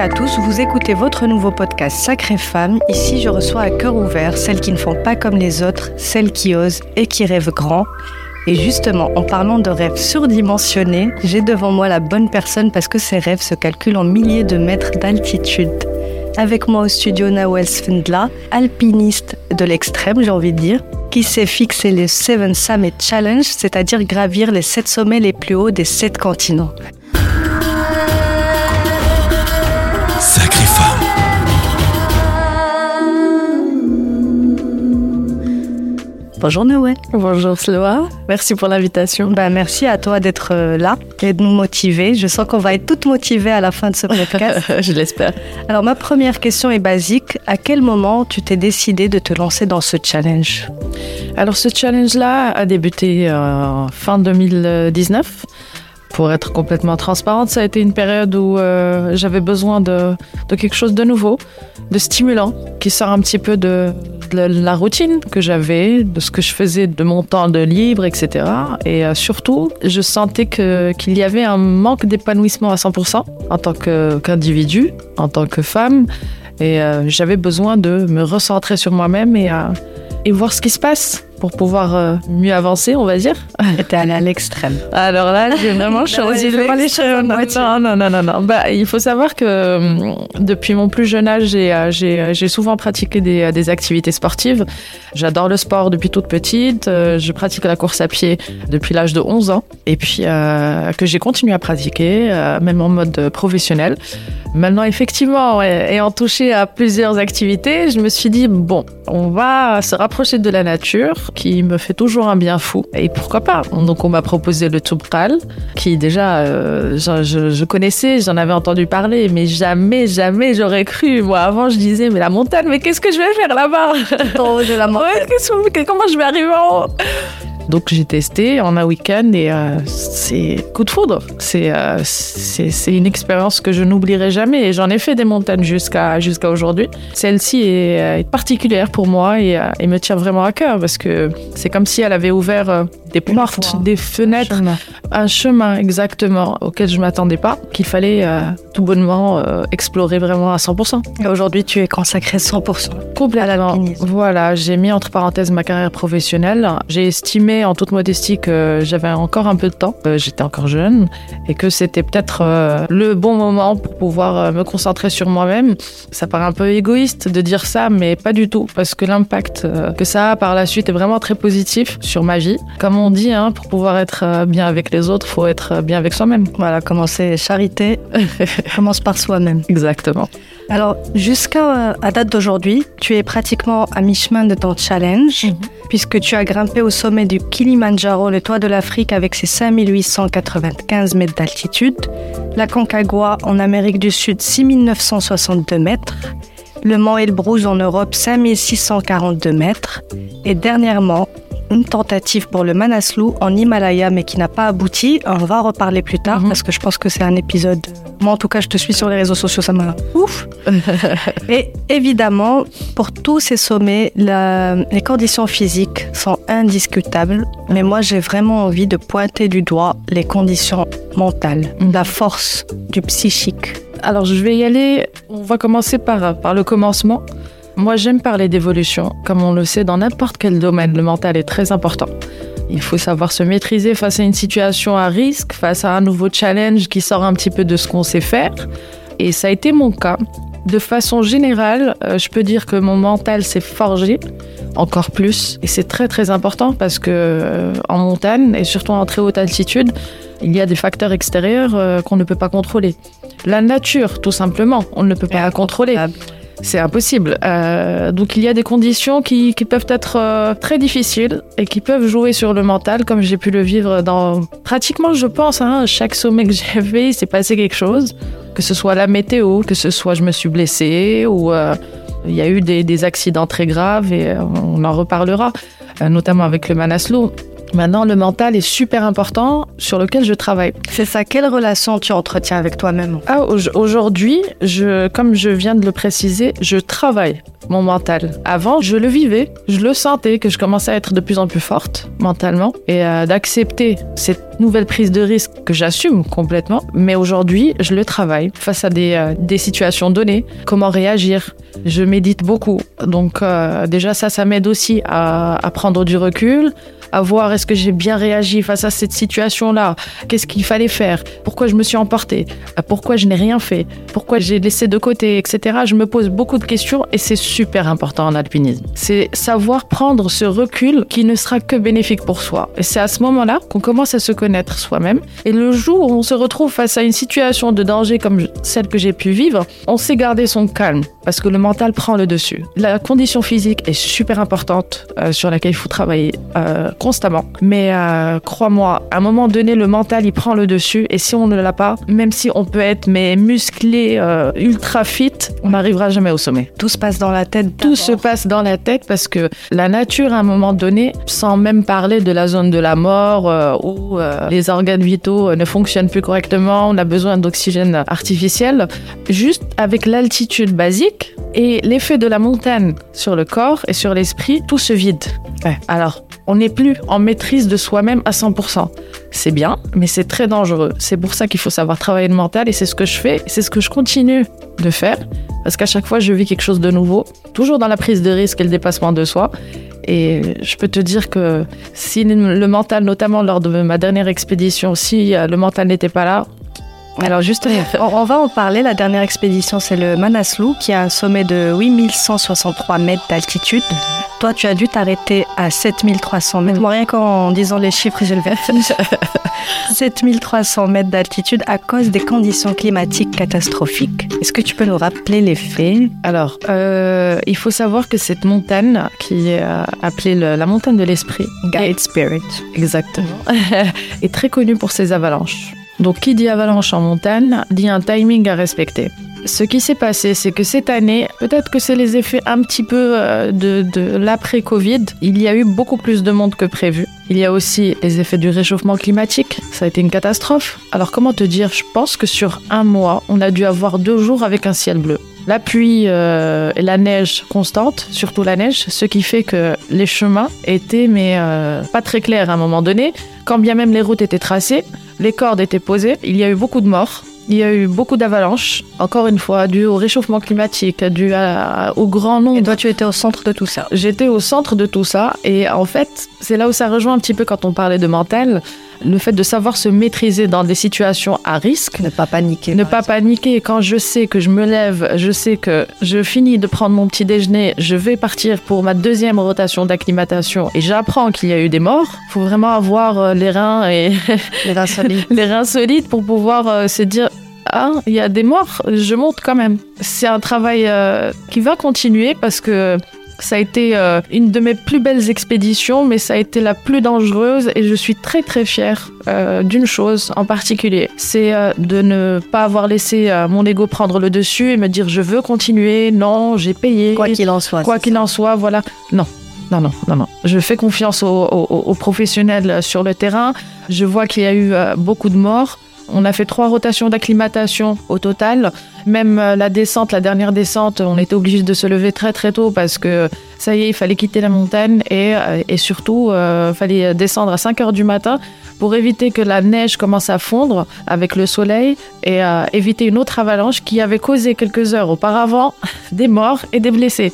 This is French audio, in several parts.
à tous, vous écoutez votre nouveau podcast Sacrée Femme. Ici, je reçois à cœur ouvert celles qui ne font pas comme les autres, celles qui osent et qui rêvent grand. Et justement, en parlant de rêves surdimensionnés, j'ai devant moi la bonne personne parce que ces rêves se calculent en milliers de mètres d'altitude. Avec moi au studio Nawel Svendla, alpiniste de l'extrême, j'ai envie de dire, qui s'est fixé les Seven Summit Challenge, c'est-à-dire gravir les sept sommets les plus hauts des sept continents. Bonjour Noé. Bonjour Sloa, merci pour l'invitation. Bah, merci à toi d'être euh, là et de nous motiver. Je sens qu'on va être toutes motivées à la fin de ce podcast. Je l'espère. Alors ma première question est basique. À quel moment tu t'es décidé de te lancer dans ce challenge? Alors ce challenge-là a débuté euh, fin 2019. Pour être complètement transparente, ça a été une période où euh, j'avais besoin de, de quelque chose de nouveau, de stimulant, qui sort un petit peu de, la routine que j'avais, de ce que je faisais de mon temps de libre, etc. Et euh, surtout, je sentais qu'il y avait un manque d'épanouissement à 100% en tant qu'individu, en tant que femme. Et euh, j'avais besoin de me recentrer sur moi-même et, et voir ce qui se passe pour pouvoir euh, mieux avancer, on va dire. T'es allé à l'extrême. Alors là, j'ai vraiment choisi en non, non, non, non, non. Bah, il faut savoir que hum, depuis mon plus jeune âge, j'ai, euh, euh, souvent pratiqué des, euh, des activités sportives. J'adore le sport depuis toute petite. Euh, Je pratique la course à pied depuis l'âge de 11 ans. Et puis, euh, que j'ai continué à pratiquer, euh, même en mode euh, professionnel. Maintenant, effectivement, ayant touché à plusieurs activités, je me suis dit, bon, on va se rapprocher de la nature, qui me fait toujours un bien fou. Et pourquoi pas? Donc, on m'a proposé le Toubkal, qui déjà, euh, je, je- je connaissais, j'en avais entendu parler, mais jamais, jamais j'aurais cru. Moi, avant, je disais, mais la montagne, mais qu'est-ce que je vais faire là-bas? Ouais, comment je vais arriver en haut? Donc j'ai testé en un week-end et euh, c'est coup de foudre. C'est euh, c'est une expérience que je n'oublierai jamais et j'en ai fait des montagnes jusqu'à jusqu'à aujourd'hui. Celle-ci est, euh, est particulière pour moi et, euh, et me tient vraiment à cœur parce que c'est comme si elle avait ouvert des Une portes, des fenêtres, Chemin. un chemin exactement auquel je m'attendais pas, qu'il fallait euh, tout bonnement explorer vraiment à 100%. Et aujourd'hui, tu es consacré 100%. Complètement. Voilà, j'ai mis entre parenthèses ma carrière professionnelle. J'ai estimé en toute modestie que j'avais encore un peu de temps, euh, j'étais encore jeune, et que c'était peut-être euh, le bon moment pour pouvoir euh, me concentrer sur moi-même. Ça paraît un peu égoïste de dire ça, mais pas du tout, parce que l'impact euh, que ça a par la suite est vraiment très positif sur ma vie. Comme on dit, hein, pour pouvoir être bien avec les autres, faut être bien avec soi-même. Voilà, commencer charité, commence par soi-même. Exactement. Alors, jusqu'à euh, à date d'aujourd'hui, tu es pratiquement à mi-chemin de ton challenge, Mhm. puisque tu as grimpé au sommet du Kilimandjaro, le toit de l'Afrique, avec ses 5895 mètres d'altitude, la Concagua en Amérique du Sud, 6962 mètres, le Mont Elbrus en Europe, 5642 mètres, et dernièrement, une tentative pour le Manaslu en Himalaya, mais qui n'a pas abouti. On va en reparler plus tard, Mhm. parce que je pense que c'est un épisode... Moi, en tout cas, je te suis sur les réseaux sociaux, ça m'a ouf. Et évidemment, pour tous ces sommets, la- les conditions physiques sont indiscutables. Mais moi, j'ai vraiment envie de pointer du doigt les conditions mentales, Mhm. la force du psychique. Alors, je vais y aller. On va commencer par, par le commencement. Moi, j'aime parler d'évolution. Comme on le sait, dans n'importe quel domaine, le mental est très important. Il faut savoir se maîtriser face à une situation à risque, face à un nouveau challenge qui sort un petit peu de ce qu'on sait faire. Et ça a été mon cas. De façon générale, euh, je peux dire que mon mental s'est forgé encore plus. Et c'est très très important parce que euh, en montagne et surtout en très haute altitude, il y a des facteurs extérieurs euh, qu'on ne peut pas contrôler. La nature, tout simplement, on ne peut pas la contrôler. C'est impossible. Euh, donc il y a des conditions qui, peuvent être euh, très difficiles et qui peuvent jouer sur le mental, comme j'ai pu le vivre dans pratiquement, je pense, hein, chaque sommet que j'ai fait, il s'est passé quelque chose. Que ce soit la météo, que ce soit je me suis blessée ou euh, il y a eu des, des accidents très graves et on en reparlera, notamment avec le Manaslu. Maintenant, le mental est super important sur lequel je travaille. C'est ça. Quelle relation tu entretiens avec toi-même? Ah, Aujourd'hui, je, comme je viens de le préciser, je travaille mon mental. Avant, je le vivais, je le sentais que je commençais à être de plus en plus forte mentalement et euh, d'accepter cette nouvelle prise de risque que j'assume complètement. Mais aujourd'hui, je le travaille face à des, euh, des situations données. Comment réagir? Je médite beaucoup. Donc euh, déjà ça, ça m'aide aussi à, à prendre du recul, à voir est-ce que j'ai bien réagi face à cette situation-là, qu'est-ce qu'il fallait faire, pourquoi je me suis emportée, pourquoi je n'ai rien fait, pourquoi j'ai laissé de côté, etc. Je me pose beaucoup de questions et c'est super important en alpinisme. C'est savoir prendre ce recul qui ne sera que bénéfique pour soi. Et c'est à ce moment-là qu'on commence à se connaître soi-même. Et le jour où on se retrouve face à une situation de danger comme celle que j'ai pu vivre, on sait garder son calme parce que le mental prend le dessus. La condition physique est super importante euh, sur laquelle il faut travailler euh, constamment. Mais euh, crois-moi, à un moment donné, le mental, il prend le dessus. Et si on ne l'a pas, même si on peut être mais musclé, euh, ultra fit, on n'arrivera jamais au sommet. Tout se passe dans la tête. Tout se passe dans la tête parce que la nature, à un moment donné, sans même parler de la zone de la mort euh, où les organes vitaux ne fonctionnent plus correctement, on a besoin d'oxygène artificiel, juste avec l'altitude basique et l'effet de la montagne sur le corps et sur l'esprit, tout se vide. Ouais. Alors, on n'est plus en maîtrise de soi-même à 100%. C'est bien, mais c'est très dangereux. C'est pour ça qu'il faut savoir travailler le mental et c'est ce que je fais, c'est ce que je continue de faire parce qu'à chaque fois je vis quelque chose de nouveau, toujours dans la prise de risque et le dépassement de soi. Et je peux te dire que si le mental, notamment lors de ma dernière expédition, si le mental n'était pas là, alors juste, on va en parler. La dernière expédition, c'est le Manaslu, qui a un sommet de 8163 mètres d'altitude. Toi, tu as dû t'arrêter à 7300 mètres. Moi, rien qu'en disant les chiffres, j'ai le vertige. 7300 mètres d'altitude à cause des conditions climatiques catastrophiques. Est-ce que tu peux nous rappeler les faits? Alors, euh, il faut savoir que cette montagne, qui est euh, appelée le, la montagne de l'esprit, Guide Spirit, exactement, est très connue pour ses avalanches. Donc, qui dit avalanche en montagne dit un timing à respecter. Ce qui s'est passé, c'est que cette année, peut-être que c'est les effets un petit peu euh, de, de l'après-Covid, il y a eu beaucoup plus de monde que prévu. Il y a aussi les effets du réchauffement climatique, ça a été une catastrophe. Alors comment te dire, je pense que sur un mois, on a dû avoir deux jours avec un ciel bleu. La pluie euh, et la neige constante, surtout la neige, ce qui fait que les chemins étaient mais euh, pas très clairs à un moment donné. Quand bien même les routes étaient tracées, les cordes étaient posées, il y a eu beaucoup de morts. Il y a eu beaucoup d'avalanches, encore une fois, dû au réchauffement climatique, dû à, au grand nombre. Et toi, tu étais au centre de tout ça? J'étais au centre de tout ça. Et en fait, c'est là où ça rejoint un petit peu quand on parlait de mental. Le fait de savoir se maîtriser dans des situations à risque. Ne pas paniquer. Ne pas paniquer. Quand je sais que je me lève, je sais que je finis de prendre mon petit déjeuner, je vais partir pour ma deuxième rotation d'acclimatation et j'apprends qu'il y a eu des morts. Il faut vraiment avoir euh, les reins et les reins solides. les reins solides pour pouvoir euh, se dire ah, il y a des morts, je monte quand même. C'est un travail euh, qui va continuer parce que ça a été euh, une de mes plus belles expéditions, mais ça a été la plus dangereuse et je suis très très fière euh, d'une chose en particulier. C'est euh, de ne pas avoir laissé mon ego prendre le dessus et me dire je veux continuer, non, j'ai payé. Quoi qu'il en soit. Quoi qu'il en soit, voilà. Non. Non, non, non, non. Je fais confiance aux, aux- aux professionnels sur le terrain. Je vois qu'il y a eu beaucoup de morts. On a fait trois rotations d'acclimatation au total. Même euh, la descente, la dernière descente, on était obligé de se lever très très tôt parce que ça y est, il fallait quitter la montagne et, euh, surtout, il fallait descendre à 5 heures du matin pour éviter que la neige commence à fondre avec le soleil et euh, éviter une autre avalanche qui avait causé quelques heures auparavant des morts et des blessés.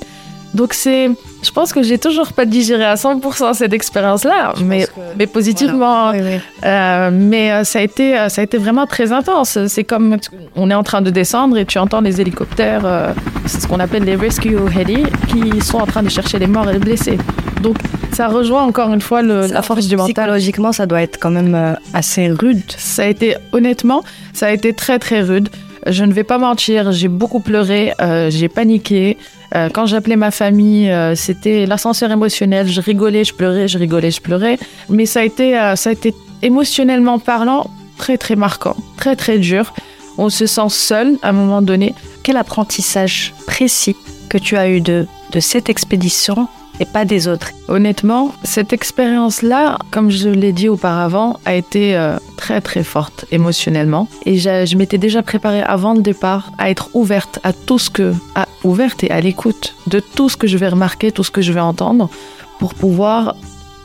Donc c'est, je pense que j'ai toujours pas digéré à 100% cette expérience-là, mais, mais positivement. Oui, oui. Euh, mais euh, ça a été, euh, ça a été vraiment très intense. C'est comme on est en train de descendre et tu entends les hélicoptères, euh, c'est ce qu'on appelle les rescue heli, qui sont en train de chercher les morts et les blessés. Donc ça rejoint encore une fois le- la force du mental. Psychologiquement, ça doit être quand même assez rude. Ça a été, honnêtement, ça a été très très rude. Je ne vais pas mentir, j'ai beaucoup pleuré, euh, j'ai paniqué. Euh, quand j'appelais ma famille, euh, c'était l'ascenseur émotionnel. Je rigolais, je pleurais, je rigolais, je pleurais. Mais ça a été, ça a été émotionnellement parlant très très marquant, très très dur. On se sent seul à un moment donné. Quel apprentissage précis que tu as eu de, de cette expédition et pas des autres. Honnêtement, cette expérience-là, comme je l'ai dit auparavant, a été euh, très très forte émotionnellement. Et je, je m'étais déjà préparée avant le départ à être ouverte à tout ce que, à, ouverte et à l'écoute de tout ce que je vais remarquer, tout ce que je vais entendre, pour pouvoir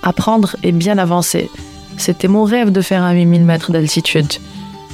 apprendre et bien avancer. C'était mon rêve de faire un 8000 mètres d'altitude.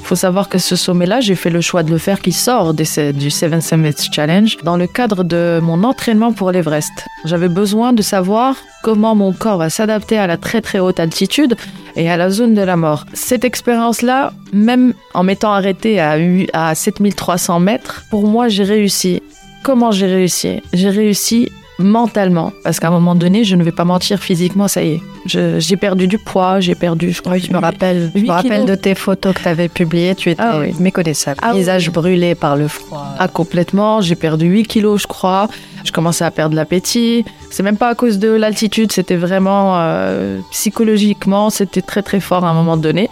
Faut savoir que ce sommet-là, j'ai fait le choix de le faire qui sort du Seven Summits Challenge dans le cadre de mon entraînement pour l'Everest. J'avais besoin de savoir comment mon corps va s'adapter à la très très haute altitude et à la zone de la mort. Cette expérience-là, même en m'étant arrêtée à, à 7300 mètres, pour moi, j'ai réussi. Comment j'ai réussi? J'ai réussi mentalement, parce qu'à un moment donné, je ne vais pas mentir, physiquement, ça y est. J'ai perdu du poids, j'ai perdu, je crois, Je me rappelle, je me rappelle kilos. de tes photos que tu avais publiées. Tu étais Ah oui. méconnaissable. Ah oui. Visage brûlé par le froid. Ah, complètement. J'ai perdu 8 kilos, je crois. Je commençais à perdre l'appétit. C'est même pas à cause de l'altitude, c'était vraiment euh, psychologiquement, c'était très très fort à un moment donné.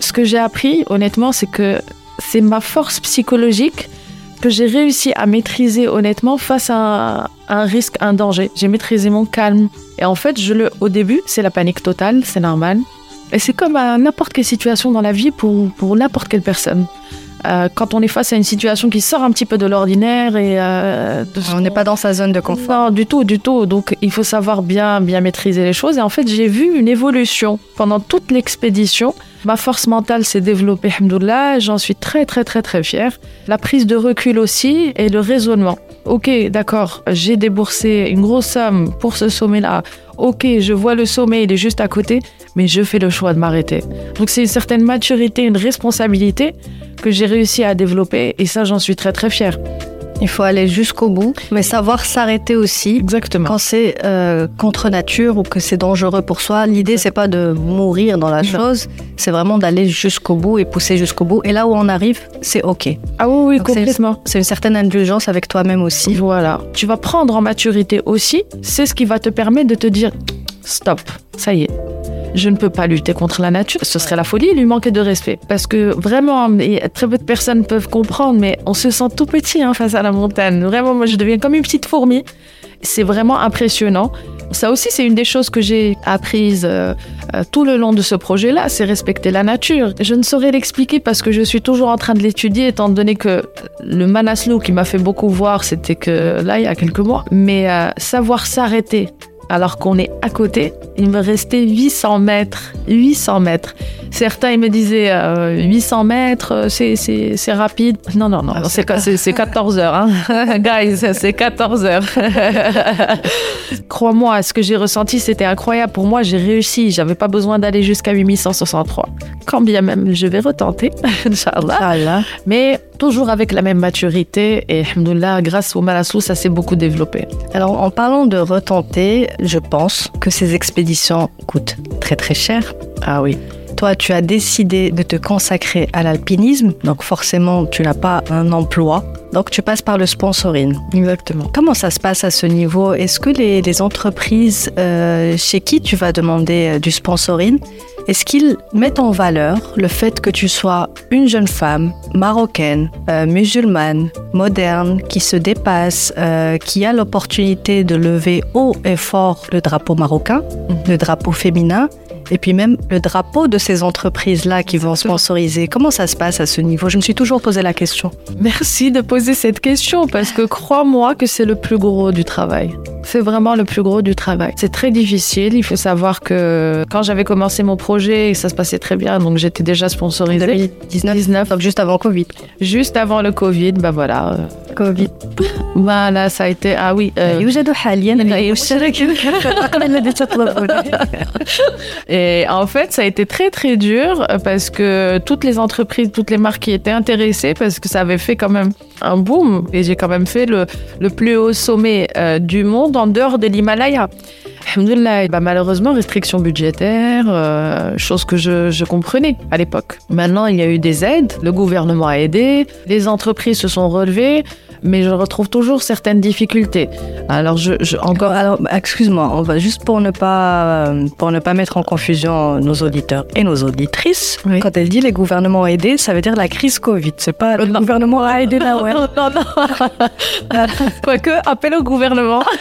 Ce que j'ai appris, honnêtement, c'est que c'est ma force psychologique que j'ai réussi à maîtriser honnêtement face à un risque, un danger. J'ai maîtrisé mon calme. Et en fait, je le, au début, c'est la panique totale, c'est normal. Et c'est comme à n'importe quelle situation dans la vie pour, pour n'importe quelle personne. Euh, quand on est face à une situation qui sort un petit peu de l'ordinaire et euh, de On n'est pas dans sa zone de confort. non, du tout, du tout. Donc, il faut savoir bien, bien maîtriser les choses. Et en fait, j'ai vu une évolution pendant toute l'expédition. Ma force mentale s'est développée, alhamdoulilah. J'en suis très, très, très, très fière. La prise de recul aussi et le raisonnement. Ok, d'accord, j'ai déboursé une grosse somme pour ce sommet-là. Ok, je vois le sommet, il est juste à côté, mais je fais le choix de m'arrêter. Donc, c'est une certaine maturité, une responsabilité que j'ai réussi à développer. Et ça, j'en suis très, très fière. Il faut aller jusqu'au bout, mais savoir s'arrêter aussi. Exactement. Quand c'est euh, contre nature ou que c'est dangereux pour soi, l'idée c'est pas de mourir dans la Non. chose, c'est vraiment d'aller jusqu'au bout et pousser jusqu'au bout. Et là où on arrive, c'est ok. Ah oui, oui, Donc, complètement. C'est une certaine indulgence avec toi-même aussi. Voilà. Tu vas prendre en maturité aussi. C'est ce qui va te permettre de te dire stop, ça y est. Je ne peux pas lutter contre la nature. Ce serait la folie, lui manquer de respect. Parce que vraiment, très peu de personnes peuvent comprendre, mais on se sent tout petit hein, face à la montagne. Vraiment, moi, je deviens comme une petite fourmi. C'est vraiment impressionnant. Ça aussi, c'est une des choses que j'ai apprises euh, euh, tout le long de ce projet-là, c'est respecter la nature. Je ne saurais l'expliquer parce que je suis toujours en train de l'étudier, étant donné que le Manaslu qui m'a fait beaucoup voir, c'était que là, il y a quelques mois. Mais euh, savoir s'arrêter alors qu'on est à côté, il me restait 800 mètres. 800 mètres. Certains, ils me disaient euh, 800 mètres, euh, c'est- rapide. Non, non, non, c'est c'est- c'est 14 heures. Hein. Guys, c'est 14 heures. Crois-moi, ce que j'ai ressenti, c'était incroyable. Pour moi, j'ai réussi. J'avais pas besoin d'aller jusqu'à 8163. Quand bien même, je vais retenter, Inch'Allah. Inch'Allah. Mais toujours avec la même maturité. Et alhamdoulilah, grâce au Malassou, ça s'est beaucoup développé. Alors en parlant de retenter, je pense que ces expéditions coûtent très très cher. Ah oui. Toi, tu as décidé de te consacrer à l'alpinisme, donc forcément, tu n'as pas un emploi. Donc, tu passes par le sponsoring. Exactement. Comment ça se passe à ce niveau? Est-ce que les, les entreprises euh, chez qui tu vas demander euh, du sponsoring, est-ce qu'ils mettent en valeur le fait que tu sois une jeune femme marocaine, euh, musulmane, moderne, qui se dépasse, euh, qui a l'opportunité de lever haut et fort le drapeau marocain, le drapeau féminin et puis même le drapeau de ces entreprises-là qui vont sponsoriser. Comment ça se passe à ce niveau? Je me suis toujours posé la question. Merci de poser cette question parce que crois-moi que c'est le plus gros du travail. C'est vraiment le plus gros du travail. C'est très difficile. Il faut savoir que quand j'avais commencé mon projet, ça se passait très bien, donc j'étais déjà sponsorisée. 2019, 19, donc juste avant Covid. juste avant le Covid, bah voilà. Covid. Voilà, ça a été. Ah oui. euh, Et en fait, ça a été très très dur parce que toutes les entreprises, toutes les marques étaient intéressées, parce que ça avait fait quand même un boom et j'ai quand même fait le, le plus haut sommet euh, du monde en dehors de l'Himalaya. Bah, malheureusement, restrictions budgétaires, euh, chose que je comprenais à l'époque. Maintenant, il y a eu des aides, le gouvernement a aidé, les entreprises se sont relevées mais je retrouve toujours certaines difficultés. Alors, je, je encore. Alors, excuse-moi, on va juste pour ne pas euh, pour ne pas mettre en confusion nos auditeurs et nos auditrices. Oui. Quand elle dit les gouvernements ont aidé, ça veut dire la crise Covid. C'est pas le non. gouvernement a aidé là, ouais. Non, non, non. Quoique, appel au gouvernement.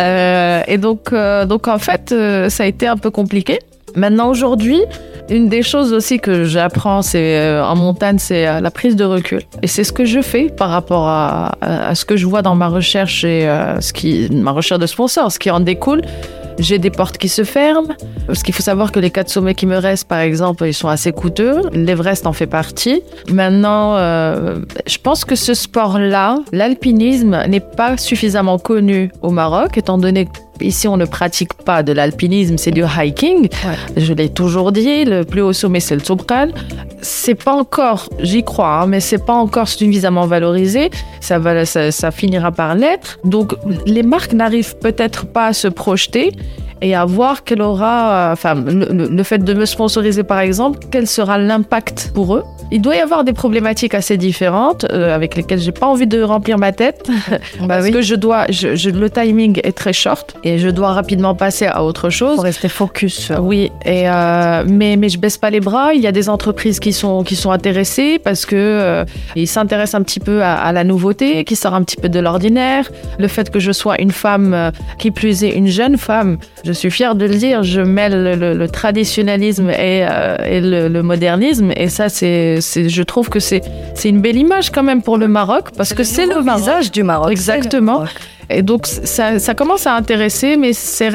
Euh, et donc, euh, donc, en fait, euh, ça a été un peu compliqué. Maintenant, aujourd'hui, une des choses aussi que j'apprends c'est, euh, en montagne, c'est euh, la prise de recul. Et c'est ce que je fais par rapport à, ce que je vois dans ma recherche et euh, ce qui, ma recherche de sponsors, ce qui en découle. J'ai des portes qui se ferment. Parce qu'il faut savoir que les quatre sommets qui me restent, par exemple, ils sont assez coûteux. L'Everest en fait partie. Maintenant, euh, je pense que ce sport-là, l'alpinisme, n'est pas suffisamment connu au Maroc, étant donné Ici, on ne pratique pas de l'alpinisme, c'est du hiking. Je l'ai toujours dit, le plus haut sommet, c'est le Toubkal. C'est pas encore, j'y crois, hein, mais c'est pas encore suffisamment valorisé. Ça, va, ça, ça finira par l'être. Donc, les marques n'arrivent peut-être pas à se projeter et à voir quel aura, euh, enfin, le, fait de me sponsoriser par exemple, quel sera l'impact pour eux. Il doit y avoir des problématiques assez différentes euh, avec lesquelles j'ai pas envie de remplir ma tête Bah parce oui. que je dois, je, je- le timing est très short et je dois rapidement passer à autre chose. Faut rester focus. Oui, et euh, mais mais je baisse pas les bras. Il y a des entreprises qui sont qui sont intéressées parce que euh, ils s'intéressent un petit peu à, à la nouveauté, qui sort un petit peu de l'ordinaire. Le fait que je sois une femme, qui plus est une jeune femme, je suis fière de le dire. Je mêle le, traditionnalisme et, euh, et le, le modernisme, et ça c'est je trouve que c'est c'est une belle image quand même pour le Maroc parce que c'est le Maroc. visage du Maroc. Exactement. Et donc, ça, ça commence à intéresser, mais c'est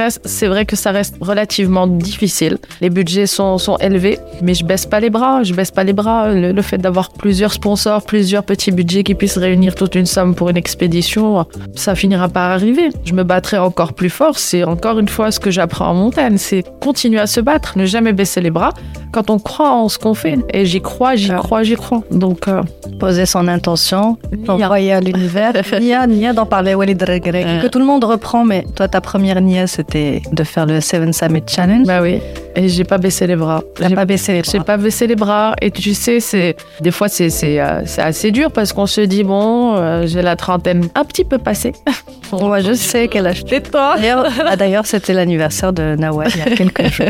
vrai que ça reste relativement difficile. Les budgets sont, sont élevés, mais je baisse pas les bras. Je baisse pas les bras. Le, le fait d'avoir plusieurs sponsors, plusieurs petits budgets qui puissent réunir toute une somme pour une expédition, ça finira par arriver. Je me battrai encore plus fort. C'est encore une fois ce que j'apprends en montagne. C'est continuer à se battre, ne jamais baisser les bras quand on croit en ce qu'on fait. Et j'y crois, j'y crois, j'y crois. Donc, euh, Poser son intention, l'envoyer à l'univers. Nia, Nia d'en parler, Walid Euh. que tout le monde reprend, mais toi, ta première Nia, c'était de faire le Seven Summit Challenge. bah oui. Et j'ai pas baissé les bras. J'ai pas baissé les J'ai bras. pas baissé les bras et tu sais, c'est des fois c'est c'est euh, c'est assez dur parce qu'on se dit bon, euh, j'ai la trentaine un petit peu passée. Moi, je sais qu'elle a acheté. toi D'ailleurs, ah, d'ailleurs, c'était l'anniversaire de Nawal il y a quelques jours.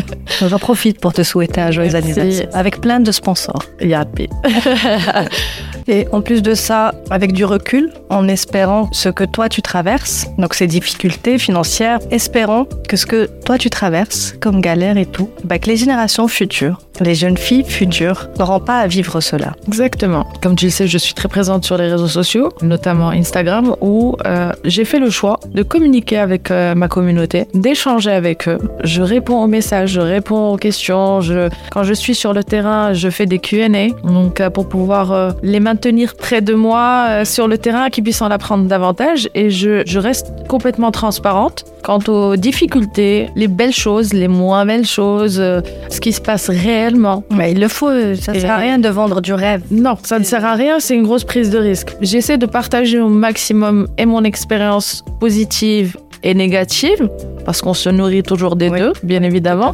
J'en profite pour te souhaiter un joyeux anniversaire avec plein de sponsors. Yapi. Et en plus de ça, avec du recul, en espérant ce que toi tu traverses, donc ces difficultés financières, espérons que ce que toi tu traverses, comme galère et tout, bah, que les générations futures, les jeunes filles futures, n'auront pas à vivre cela. Exactement. Comme tu le sais, je suis très présente sur les réseaux sociaux, notamment Instagram, où euh, j'ai fait le choix de communiquer avec euh, ma communauté, d'échanger avec eux. Je réponds aux messages, je réponds aux questions. Je, quand je suis sur le terrain, je fais des Q&A, donc euh, pour pouvoir les maintenir près de moi euh, sur le terrain, qu'ils puissent en apprendre davantage. Et je, je reste complètement transparente quant aux difficultés, les belles choses, les moins belles choses, euh, ce qui se passe réellement. Mais il le faut, ça ne sert à rien de vendre du rêve. Non, ça ne sert à rien, c'est une grosse prise de risque. J'essaie de partager au maximum et mon expérience positive et négative, parce qu'on se nourrit toujours des Oui. deux, bien évidemment,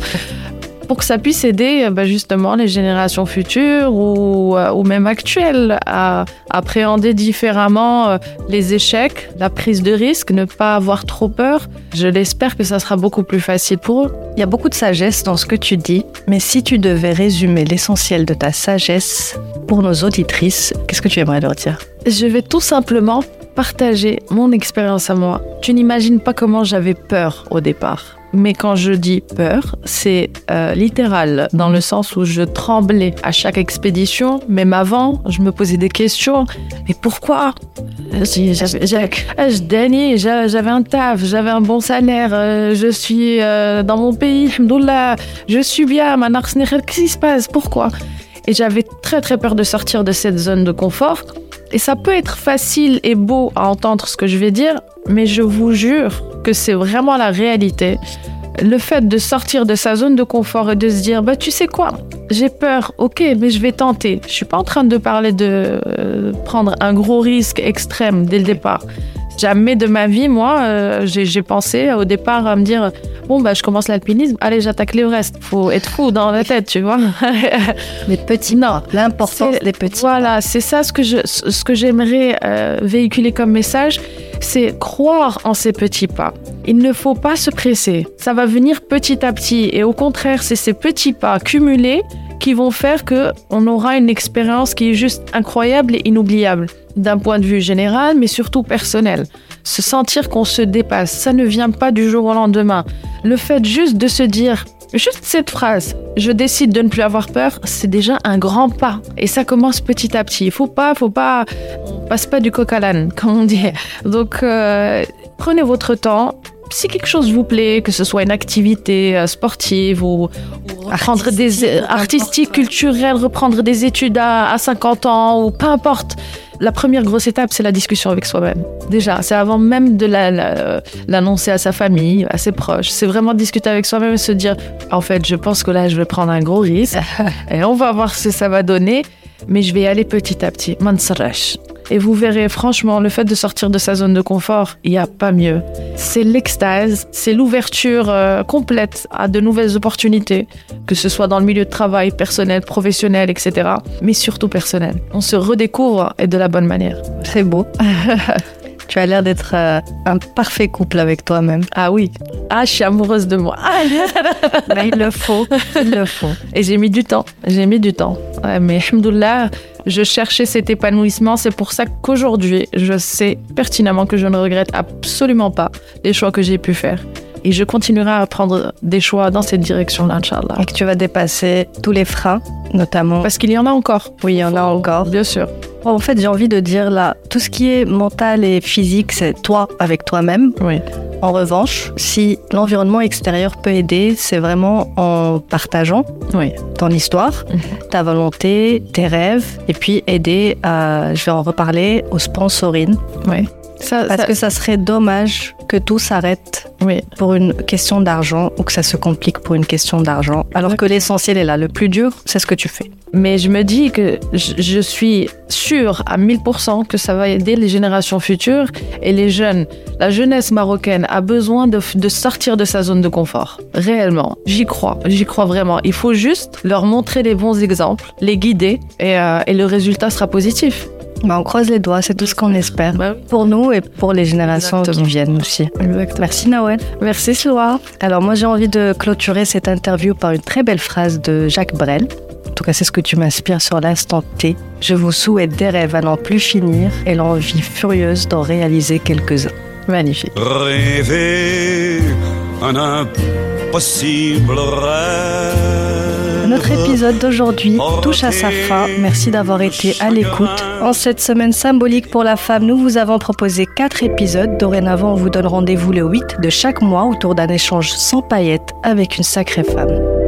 pour que ça puisse aider euh, bah, justement les générations futures ou, euh, ou même actuelles à appréhender différemment euh, les échecs, la prise de risque, ne pas avoir trop peur. Je l'espère que ça sera beaucoup plus facile pour eux. Il y a beaucoup de sagesse dans ce que tu dis, mais si tu devais résumer l'essentiel de ta sagesse pour nos auditrices, qu'est-ce que tu aimerais leur dire? Je vais tout simplement partager mon expérience à moi. Tu n'imagines pas comment j'avais peur au départ. Mais quand je dis peur, c'est euh, littéral, dans le sens où je tremblais à chaque expédition, même avant, je me posais des questions. Mais pourquoi? Euh, j'avais- euh, j'avais un taf, j'avais un bon salaire, je suis dans mon pays, je suis bien, qu'est-ce qui se passe? Pourquoi? Et j'avais très très peur de sortir de cette zone de confort. Et ça peut être facile et beau à entendre ce que je vais dire, mais je vous jure que c'est vraiment la réalité. Le fait de sortir de sa zone de confort et de se dire, bah tu sais quoi, j'ai peur, ok, mais je vais tenter. Je suis pas en train de parler de euh, prendre un gros risque extrême dès le départ. Jamais de ma vie, moi, euh, j'ai pensé au départ à me dire bon bah je commence l'alpinisme, allez j'attaque l'Everest. Faut être fou dans la tête, tu vois. Les petits pas, l'importance des petits Voilà, c'est ça ce que je, ce que j'aimerais euh, véhiculer comme message, c'est croire en ces petits pas. Il ne faut pas se presser. Ça va venir petit à petit, et au contraire, c'est ces petits pas cumulés qui vont faire que on aura une expérience qui est juste incroyable et inoubliable d'un point de vue général, mais surtout personnel. Se sentir qu'on se dépasse, ça ne vient pas du jour au lendemain. Le fait juste de se dire Juste cette phrase, je décide de ne plus avoir peur, c'est déjà un grand pas. Et ça commence petit à petit. Il faut pas, faut pas, on passe pas du coq à l'âne, comme on dit. Donc, euh, prenez votre temps. Si quelque chose vous plaît, que ce soit une activité euh, sportive ou, ou reprendre Artistique, des importe. artistiques, culturelles, reprendre des études à, à 50 ans ou peu importe. La première grosse étape, c'est la discussion avec soi-même. Déjà, c'est avant même de la- la- l'annoncer à sa famille, à ses proches. C'est vraiment discuter avec soi-même et se dire, en fait, je pense que là, je vais prendre un gros risque et on va voir ce que ça va donner, mais je vais y aller petit à petit. Mansarash. Et vous verrez, franchement, le fait de sortir de sa zone de confort, il n'y a pas mieux. C'est l'extase, c'est l'ouverture euh, complète à de nouvelles opportunités, que ce soit dans le milieu de travail, personnel, professionnel, etc. Mais surtout personnel. On se redécouvre et de la bonne manière. C'est beau. tu as l'air d'être euh, un parfait couple avec toi-même. Ah oui. Ah, je suis amoureuse de moi. Mais il le faut. Il le faut. Et j'ai mis du temps. J'ai mis du temps. Ouais, mais alhamdoulilah, je cherchais cet épanouissement. C'est pour ça qu'aujourd'hui, je sais pertinemment que je ne regrette absolument pas les choix que j'ai pu faire. Et je continuerai à prendre des choix dans cette direction-là, Inch'Allah. Et que tu vas dépasser tous les freins, notamment. Parce qu'il y en a encore. Oui, il y en a encore. Bien sûr. En fait, j'ai envie de dire là, tout ce qui est mental et physique, c'est toi avec toi-même. Oui. En revanche, si l'environnement extérieur peut aider, c'est vraiment en partageant Oui. ton histoire, Mhm. ta volonté, tes rêves, et puis aider à, je vais en reparler, au sponsoring. Oui. Ça, Parce ça- que ça serait dommage que tout s'arrête oui. pour une question d'argent ou que ça se complique pour une question d'argent. Alors que l'essentiel est là. Le plus dur, c'est ce que tu fais. Mais je me dis que je, suis sûre à 1000% que ça va aider les générations futures et les jeunes. La jeunesse marocaine a besoin de, de sortir de sa zone de confort. Réellement. J'y crois. J'y crois vraiment. Il faut juste leur montrer les bons exemples, les guider et, euh, et le résultat sera positif. Bah, on croise les doigts, c'est tout ce qu'on espère. Bah oui. Pour nous et pour les générations Exactement. qui viennent aussi. Exactement. Merci Nawel. Merci Sloa. Alors moi j'ai envie de clôturer cette interview par une très belle phrase de Jacques Brel. En tout cas c'est ce que tu m'inspires sur l'instant T. Je vous souhaite des rêves à n'en plus finir et l'envie furieuse d'en réaliser quelques-uns. Magnifique. Rêver un impossible rêve. Notre épisode d'aujourd'hui touche à sa fin. Merci d'avoir été à l'écoute. En cette semaine symbolique pour la femme, nous vous avons proposé quatre épisodes. Dorénavant, on vous donne rendez-vous le 8 de chaque mois autour d'un échange sans paillettes avec une sacrée femme.